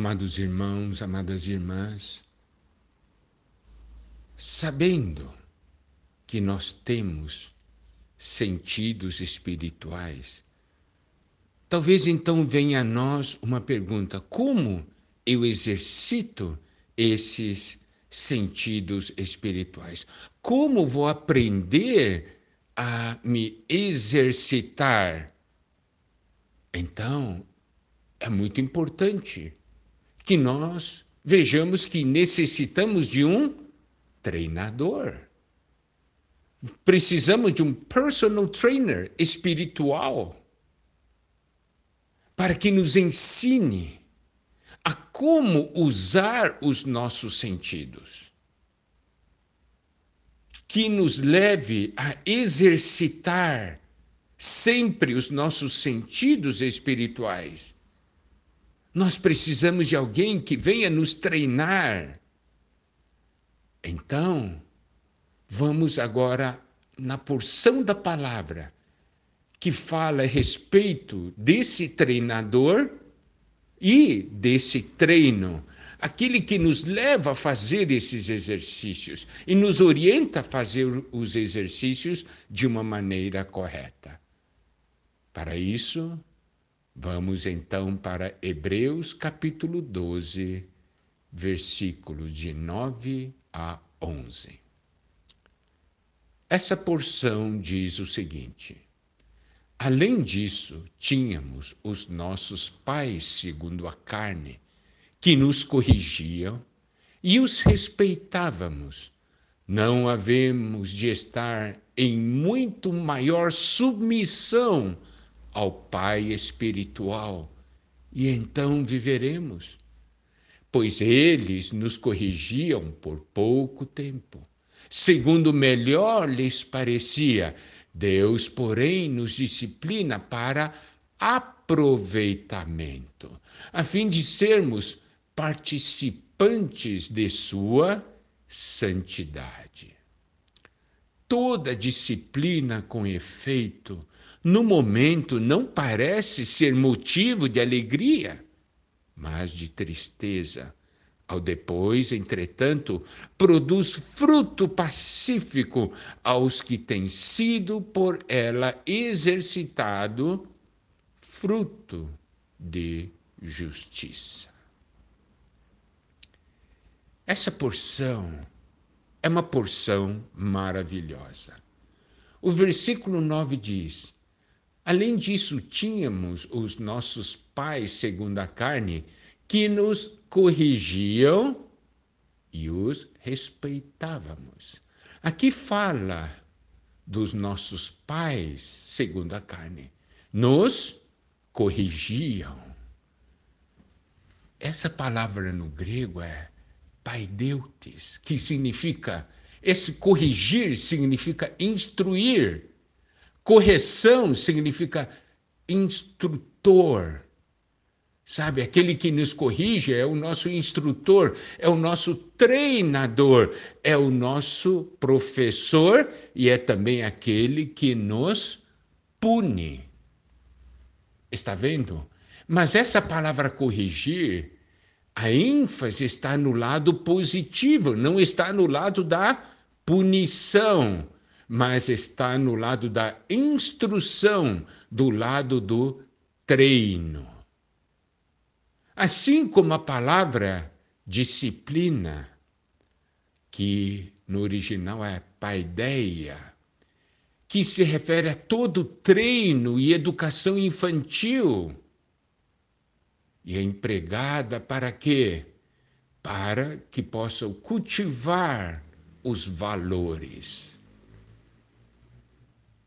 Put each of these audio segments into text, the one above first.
amados irmãos, amadas irmãs, sabendo que nós temos sentidos espirituais, talvez então venha a nós uma pergunta: como eu exercito esses sentidos espirituais? Como vou aprender a me exercitar? Então, é muito importante que nós vejamos que necessitamos de um treinador. Precisamos de um personal trainer espiritual para que nos ensine a como usar os nossos sentidos, que nos leve a exercitar sempre os nossos sentidos espirituais. Nós precisamos de alguém que venha nos treinar. Então, vamos agora na porção da palavra que fala a respeito desse treinador e desse treino, aquele que nos leva a fazer esses exercícios e nos orienta a fazer os exercícios de uma maneira correta. Para isso, vamos então para Hebreus capítulo 12, versículos de 9 a 11. Essa porção diz o seguinte: Além disso, tínhamos os nossos pais, segundo a carne, que nos corrigiam e os respeitávamos. Não havemos de estar em muito maior submissão ao Pai espiritual, e então viveremos. Pois eles nos corrigiam por pouco tempo, segundo melhor lhes parecia Deus, porém, nos disciplina para aproveitamento, a fim de sermos participantes de Sua santidade. Toda disciplina com efeito, no momento, não parece ser motivo de alegria, mas de tristeza ao depois, entretanto, produz fruto pacífico aos que têm sido por ela exercitado fruto de justiça. Essa porção é uma porção maravilhosa. O versículo 9 diz: Além disso, tínhamos os nossos pais, segundo a carne, que nos corrigiam e os respeitávamos. Aqui fala dos nossos pais, segundo a carne, nos corrigiam. Essa palavra no grego é paideutes, que significa, esse corrigir significa instruir, correção significa instrutor. Sabe, aquele que nos corrige é o nosso instrutor, é o nosso treinador, é o nosso professor e é também aquele que nos pune. Está vendo? Mas essa palavra corrigir, a ênfase está no lado positivo, não está no lado da punição, mas está no lado da instrução, do lado do treino. Assim como a palavra disciplina, que no original é paideia, que se refere a todo treino e educação infantil, e é empregada para quê? Para que possam cultivar os valores.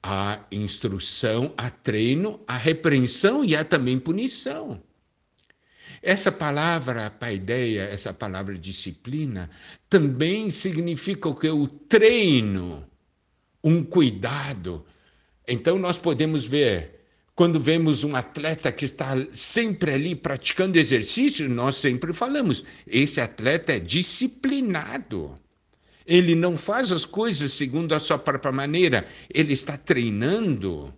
A instrução, a treino, a repreensão e há também punição. Essa palavra paideia, essa palavra disciplina, também significa o que? O treino, um cuidado. Então nós podemos ver, quando vemos um atleta que está sempre ali praticando exercício, nós sempre falamos: esse atleta é disciplinado. Ele não faz as coisas segundo a sua própria maneira, ele está treinando.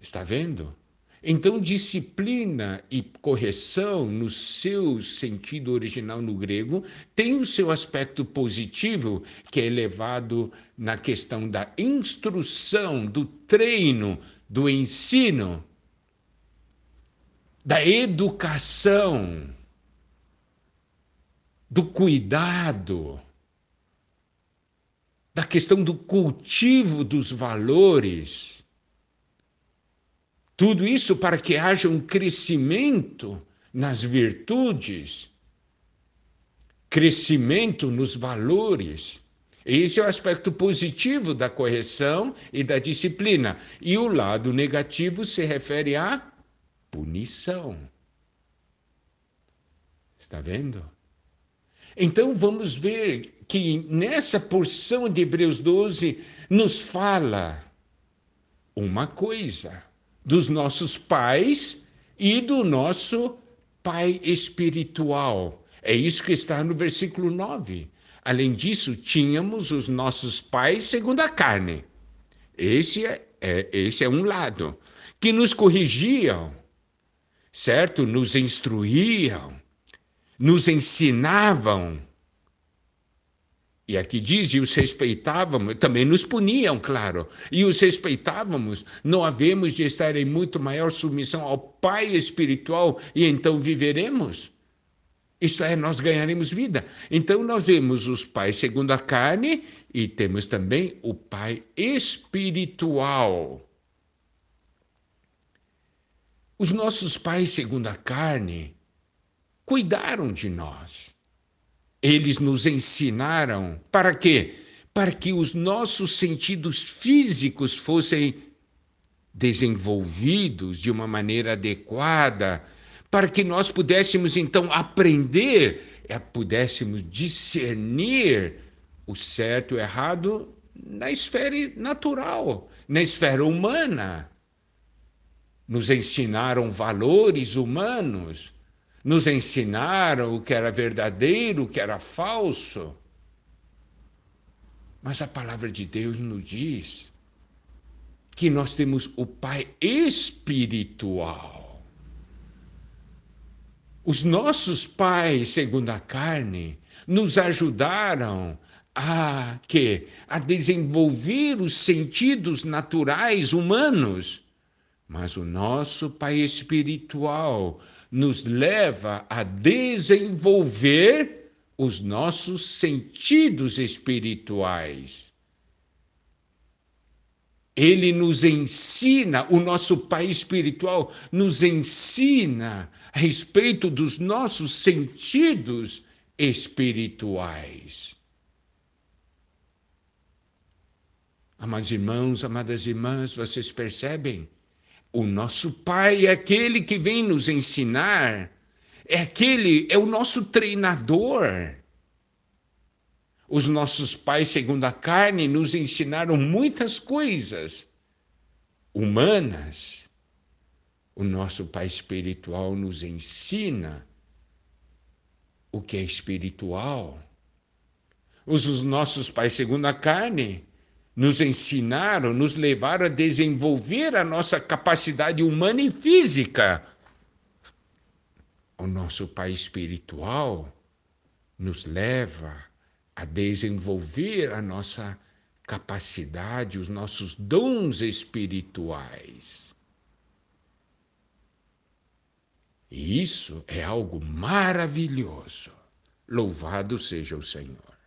Está vendo? Então, disciplina e correção, no seu sentido original no grego, tem o seu aspecto positivo, que é elevado na questão da instrução, do treino, do ensino, da educação, do cuidado, da questão do cultivo dos valores tudo isso para que haja um crescimento nas virtudes, crescimento nos valores. Esse é o aspecto positivo da correção e da disciplina. E o lado negativo se refere à punição. Está vendo? Então vamos ver que nessa porção de Hebreus 12 nos fala uma coisa dos nossos pais e do nosso pai espiritual. É isso que está no versículo 9. Além disso, tínhamos os nossos pais segundo a carne. Esse é, é, esse é um lado. Que nos corrigiam, certo? Nos instruíam, nos ensinavam e aqui diz, e os respeitávamos, também nos puniam, claro, e os respeitávamos, não havemos de estar em muito maior submissão ao Pai espiritual e então viveremos? Isto é, nós ganharemos vida. Então nós vemos os pais segundo a carne e temos também o Pai espiritual. Os nossos pais segundo a carne cuidaram de nós eles nos ensinaram para quê? Para que os nossos sentidos físicos fossem desenvolvidos de uma maneira adequada, para que nós pudéssemos então aprender, é, pudéssemos discernir o certo e o errado na esfera natural, na esfera humana. Nos ensinaram valores humanos nos ensinaram o que era verdadeiro, o que era falso. Mas a palavra de Deus nos diz que nós temos o Pai espiritual. Os nossos pais, segundo a carne, nos ajudaram a que a desenvolver os sentidos naturais humanos. Mas o nosso Pai espiritual nos leva a desenvolver os nossos sentidos espirituais. Ele nos ensina, o nosso Pai espiritual nos ensina a respeito dos nossos sentidos espirituais. Amados irmãos, amadas irmãs, vocês percebem? O nosso Pai é aquele que vem nos ensinar, é aquele, é o nosso treinador. Os nossos pais, segundo a carne, nos ensinaram muitas coisas humanas. O nosso Pai espiritual nos ensina o que é espiritual. Os nossos pais, segundo a carne, nos ensinaram, nos levaram a desenvolver a nossa capacidade humana e física. O nosso Pai espiritual nos leva a desenvolver a nossa capacidade, os nossos dons espirituais. E isso é algo maravilhoso. Louvado seja o Senhor.